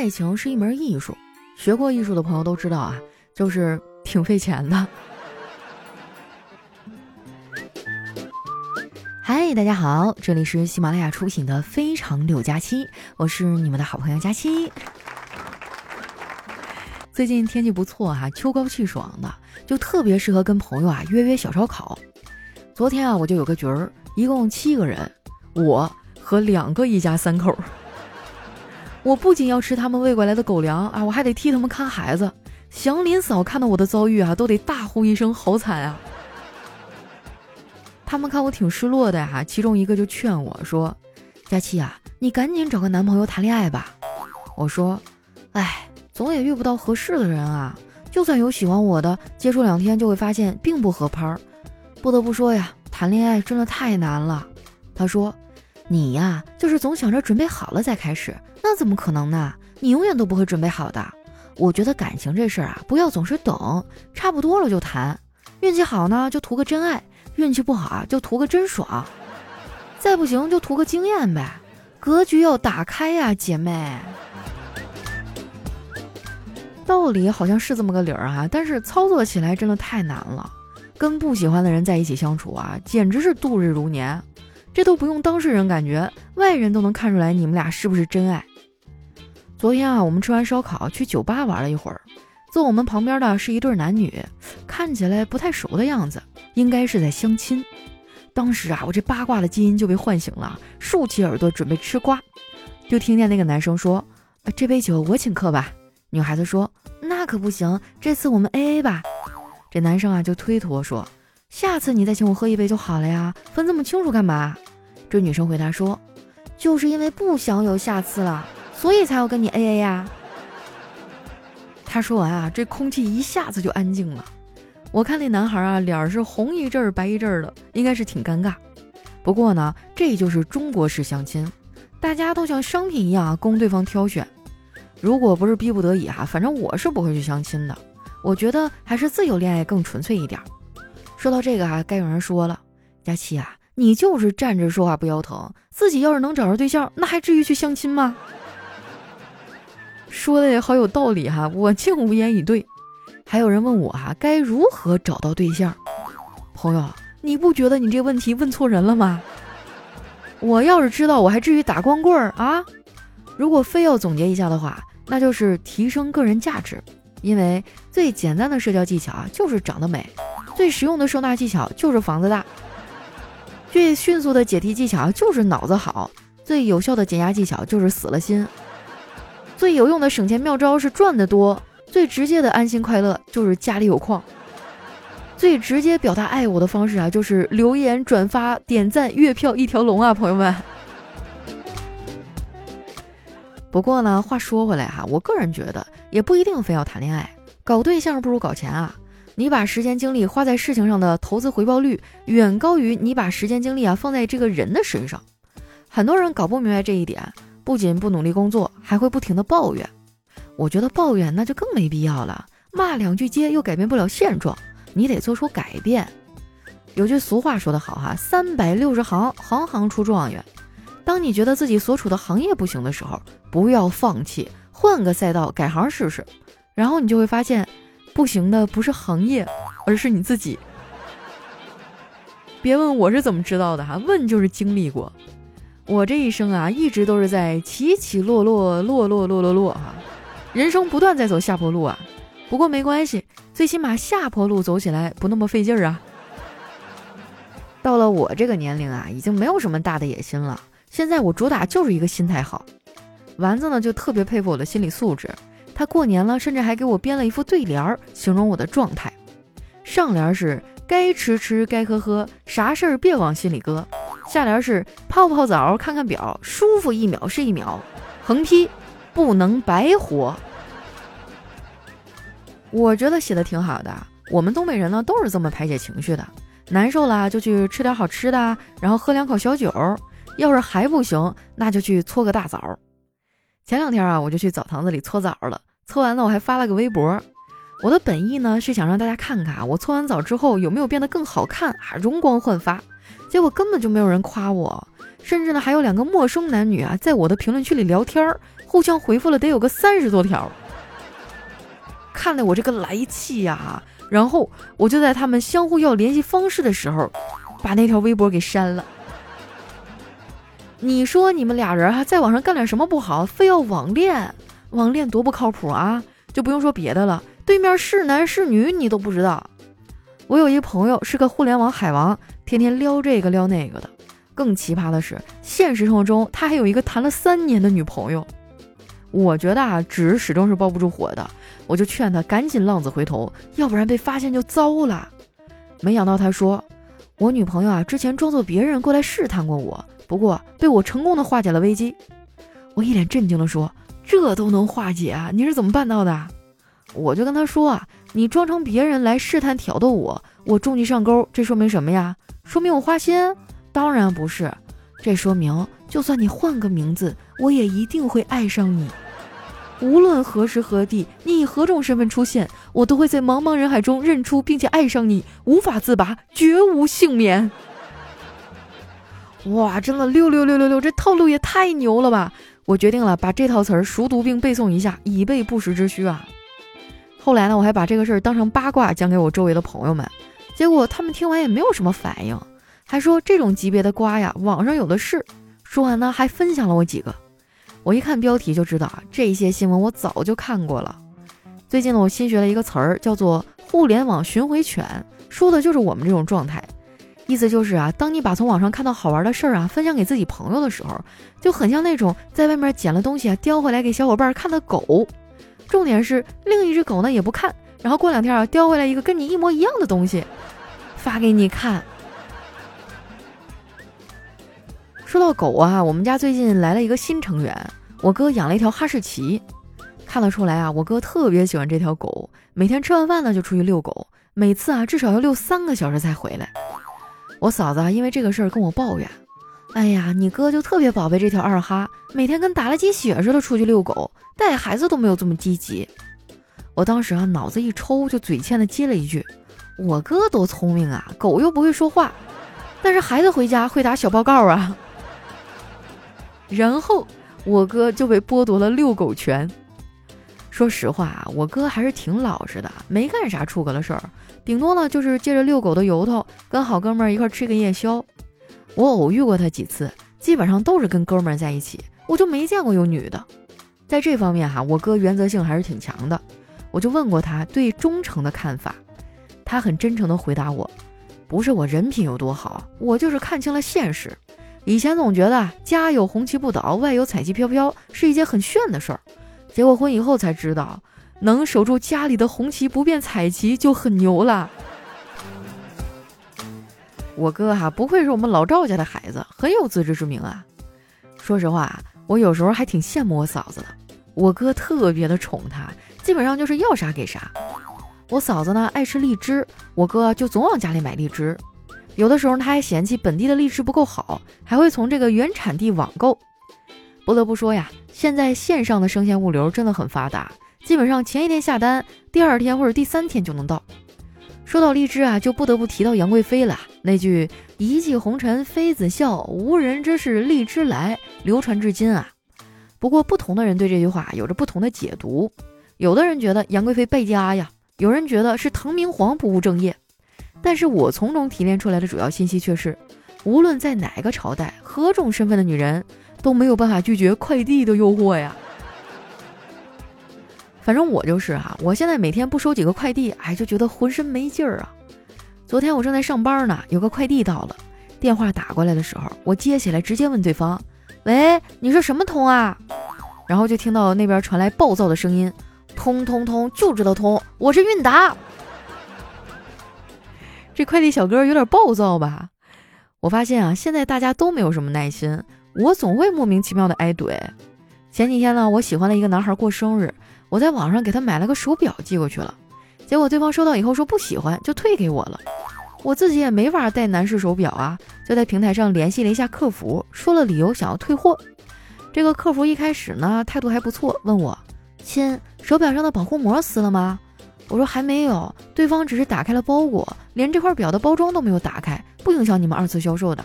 爱情是一门艺术，学过艺术的朋友都知道啊，就是挺费钱的。嗨，大家好，这里是喜马拉雅出品的《非常六加七》，我是你们的好朋友佳期。最近天气不错哈，秋高气爽的，就特别适合跟朋友啊约约小烧烤。昨天啊，我就有个局儿，一共七个人，我和两个一家三口。我不仅要吃他们喂过来的狗粮啊，我还得替他们看孩子。祥林嫂看到我的遭遇啊，都得大呼一声好惨啊！他们看我挺失落的呀，其中一个就劝我说：“佳琪啊，你赶紧找个男朋友谈恋爱吧。”我说：“哎，总也遇不到合适的人啊。就算有喜欢我的，接触两天就会发现并不合拍儿。不得不说呀，谈恋爱真的太难了。”他说：“你呀，就是总想着准备好了再开始。”那怎么可能呢？你永远都不会准备好的。我觉得感情这事儿啊，不要总是等，差不多了就谈。运气好呢，就图个真爱；运气不好啊，就图个真爽。再不行就图个经验呗。格局要打开呀，姐妹。道理好像是这么个理儿啊，但是操作起来真的太难了。跟不喜欢的人在一起相处啊，简直是度日如年。这都不用当事人感觉，外人都能看出来你们俩是不是真爱。昨天啊，我们吃完烧烤去酒吧玩了一会儿，坐我们旁边的是一对男女，看起来不太熟的样子，应该是在相亲。当时啊，我这八卦的基因就被唤醒了，竖起耳朵准备吃瓜，就听见那个男生说：“这杯酒我请客吧。”女孩子说：“那可不行，这次我们 A A 吧。”这男生啊就推脱说：“下次你再请我喝一杯就好了呀，分这么清楚干嘛？”这女生回答说：“就是因为不想有下次了。”所以才要跟你 A A 呀。他说完啊，这空气一下子就安静了。我看那男孩啊，脸是红一阵儿白一阵儿的，应该是挺尴尬。不过呢，这就是中国式相亲，大家都像商品一样啊，供对方挑选。如果不是逼不得已哈，反正我是不会去相亲的。我觉得还是自由恋爱更纯粹一点。说到这个啊，该有人说了，佳琪啊，你就是站着说话不腰疼，自己要是能找着对象，那还至于去相亲吗？说的也好有道理哈，我竟无言以对。还有人问我哈，该如何找到对象？朋友，你不觉得你这问题问错人了吗？我要是知道，我还至于打光棍儿啊？如果非要总结一下的话，那就是提升个人价值。因为最简单的社交技巧啊，就是长得美；最实用的收纳技巧就是房子大；最迅速的解题技巧就是脑子好；最有效的减压技巧就是死了心。最有用的省钱妙招是赚得多，最直接的安心快乐就是家里有矿。最直接表达爱我的方式啊，就是留言、转发、点赞、月票一条龙啊，朋友们。不过呢，话说回来哈，我个人觉得也不一定非要谈恋爱，搞对象不如搞钱啊。你把时间精力花在事情上的投资回报率远高于你把时间精力啊放在这个人的身上。很多人搞不明白这一点。不仅不努力工作，还会不停的抱怨。我觉得抱怨那就更没必要了，骂两句街又改变不了现状，你得做出改变。有句俗话说得好哈，三百六十行，行行出状元。当你觉得自己所处的行业不行的时候，不要放弃，换个赛道改行试试，然后你就会发现，不行的不是行业，而是你自己。别问我是怎么知道的哈，问就是经历过。我这一生啊，一直都是在起起落落，落落落落落哈，人生不断在走下坡路啊。不过没关系，最起码下坡路走起来不那么费劲儿啊。到了我这个年龄啊，已经没有什么大的野心了。现在我主打就是一个心态好。丸子呢就特别佩服我的心理素质，他过年了，甚至还给我编了一副对联儿，形容我的状态。上联是该吃吃，该喝喝，啥事儿别往心里搁。下联是泡泡澡，看看表，舒服一秒是一秒。横批不能白活。我觉得写的挺好的。我们东北人呢都是这么排解情绪的。难受了就去吃点好吃的，然后喝两口小酒。要是还不行，那就去搓个大澡。前两天啊，我就去澡堂子里搓澡了。搓完了，我还发了个微博。我的本意呢是想让大家看看我搓完澡之后有没有变得更好看啊，容光焕发。结果根本就没有人夸我，甚至呢还有两个陌生男女啊，在我的评论区里聊天儿，互相回复了得有个三十多条，看得我这个来气呀！然后我就在他们相互要联系方式的时候，把那条微博给删了。你说你们俩人还在网上干点什么不好，非要网恋？网恋多不靠谱啊！就不用说别的了，对面是男是女你都不知道。我有一朋友是个互联网海王，天天撩这个撩那个的。更奇葩的是，现实生活中他还有一个谈了三年的女朋友。我觉得啊，纸始终是包不住火的，我就劝他赶紧浪子回头，要不然被发现就糟了。没想到他说，我女朋友啊之前装作别人过来试探过我，不过被我成功的化解了危机。我一脸震惊的说。这都能化解啊？你是怎么办到的？我就跟他说啊，你装成别人来试探挑逗我，我中计上钩，这说明什么呀？说明我花心？当然不是，这说明就算你换个名字，我也一定会爱上你。无论何时何地，你以何种身份出现，我都会在茫茫人海中认出并且爱上你，无法自拔，绝无幸免。哇，真的六六六六六，这套路也太牛了吧！我决定了，把这套词儿熟读并背诵一下，以备不时之需啊。后来呢，我还把这个事儿当成八卦讲给我周围的朋友们，结果他们听完也没有什么反应，还说这种级别的瓜呀，网上有的是。说完呢，还分享了我几个。我一看标题就知道啊，这些新闻我早就看过了。最近呢，我新学了一个词儿，叫做“互联网巡回犬”，说的就是我们这种状态。意思就是啊，当你把从网上看到好玩的事儿啊分享给自己朋友的时候，就很像那种在外面捡了东西啊叼回来给小伙伴看的狗。重点是另一只狗呢也不看，然后过两天啊叼回来一个跟你一模一样的东西，发给你看。说到狗啊，我们家最近来了一个新成员，我哥养了一条哈士奇。看得出来啊，我哥特别喜欢这条狗，每天吃完饭呢就出去遛狗，每次啊至少要遛三个小时才回来。我嫂子因为这个事儿跟我抱怨：“哎呀，你哥就特别宝贝这条二哈，每天跟打了鸡血似的出去遛狗，带孩子都没有这么积极。”我当时啊脑子一抽，就嘴欠的接了一句：“我哥多聪明啊，狗又不会说话，但是孩子回家会打小报告啊。”然后我哥就被剥夺了遛狗权。说实话啊，我哥还是挺老实的，没干啥出格的事儿。顶多呢，就是借着遛狗的由头，跟好哥们儿一块吃个夜宵。我偶遇过他几次，基本上都是跟哥们儿在一起，我就没见过有女的。在这方面哈，我哥原则性还是挺强的。我就问过他对忠诚的看法，他很真诚地回答我：不是我人品有多好，我就是看清了现实。以前总觉得家有红旗不倒，外有彩旗飘飘是一件很炫的事儿，结过婚以后才知道。能守住家里的红旗不变彩旗就很牛了。我哥哈不愧是我们老赵家的孩子，很有自知之明啊。说实话，我有时候还挺羡慕我嫂子的。我哥特别的宠她，基本上就是要啥给啥。我嫂子呢爱吃荔枝，我哥就总往家里买荔枝。有的时候他还嫌弃本地的荔枝不够好，还会从这个原产地网购。不得不说呀，现在线上的生鲜物流真的很发达。基本上前一天下单，第二天或者第三天就能到。说到荔枝啊，就不得不提到杨贵妃了。那句“一骑红尘妃子笑，无人知是荔枝来”流传至今啊。不过，不同的人对这句话有着不同的解读。有的人觉得杨贵妃败家呀，有人觉得是唐明皇不务正业。但是我从中提炼出来的主要信息却是，无论在哪个朝代，何种身份的女人都没有办法拒绝快递的诱惑呀。反正我就是哈，我现在每天不收几个快递，哎，就觉得浑身没劲儿啊。昨天我正在上班呢，有个快递到了，电话打过来的时候，我接起来直接问对方：“喂，你是什么通啊？”然后就听到那边传来暴躁的声音：“通通通，就知道通，我是韵达。”这快递小哥有点暴躁吧？我发现啊，现在大家都没有什么耐心，我总会莫名其妙的挨怼。前几天呢，我喜欢的一个男孩过生日。我在网上给他买了个手表寄过去了，结果对方收到以后说不喜欢，就退给我了。我自己也没法戴男士手表啊，就在平台上联系了一下客服，说了理由想要退货。这个客服一开始呢态度还不错，问我亲，手表上的保护膜撕了吗？我说还没有，对方只是打开了包裹，连这块表的包装都没有打开，不影响你们二次销售的。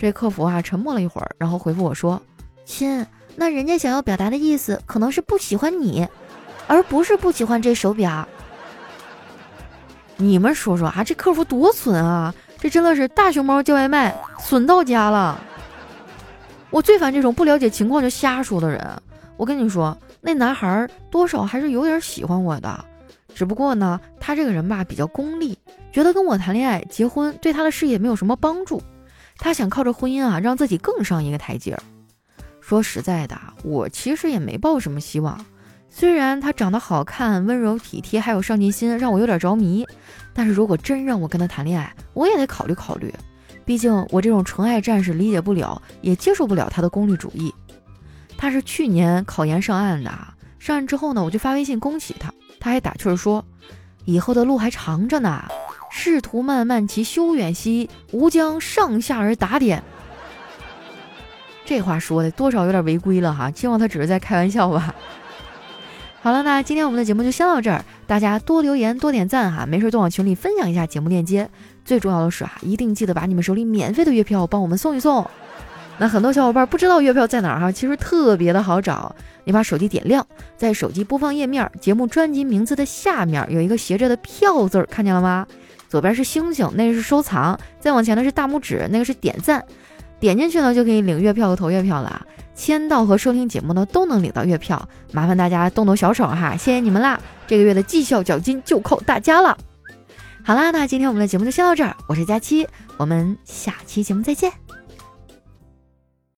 这客服啊沉默了一会儿，然后回复我说亲。那人家想要表达的意思可能是不喜欢你，而不是不喜欢这手表。你们说说啊，这客服多损啊！这真的是大熊猫叫外卖，损到家了。我最烦这种不了解情况就瞎说的人。我跟你说，那男孩多少还是有点喜欢我的，只不过呢，他这个人吧比较功利，觉得跟我谈恋爱、结婚对他的事业没有什么帮助。他想靠着婚姻啊，让自己更上一个台阶儿。说实在的，我其实也没抱什么希望。虽然他长得好看、温柔体贴，还有上进心，让我有点着迷。但是如果真让我跟他谈恋爱，我也得考虑考虑。毕竟我这种纯爱战士理解不了，也接受不了他的功利主义。他是去年考研上岸的，上岸之后呢，我就发微信恭喜他，他还打趣说：“以后的路还长着呢，仕途漫漫其修远兮，吾将上下而打点。”这话说的多少有点违规了哈，希望他只是在开玩笑吧。好了，那今天我们的节目就先到这儿。大家多留言、多点赞哈，没事多往群里分享一下节目链接。最重要的是啊，一定记得把你们手里免费的月票帮我们送一送。那很多小伙伴不知道月票在哪儿哈，其实特别的好找。你把手机点亮，在手机播放页面节目专辑名字的下面有一个斜着的票字儿，看见了吗？左边是星星，那个是收藏；再往前呢是大拇指，那个是点赞。点进去呢就可以领月票和投月票了啊。签到和收听节目呢都能领到月票，麻烦大家动动小手哈，谢谢你们啦！这个月的绩效奖金就靠大家了。好啦，那今天我们的节目就先到这儿，我是佳期，我们下期节目再见。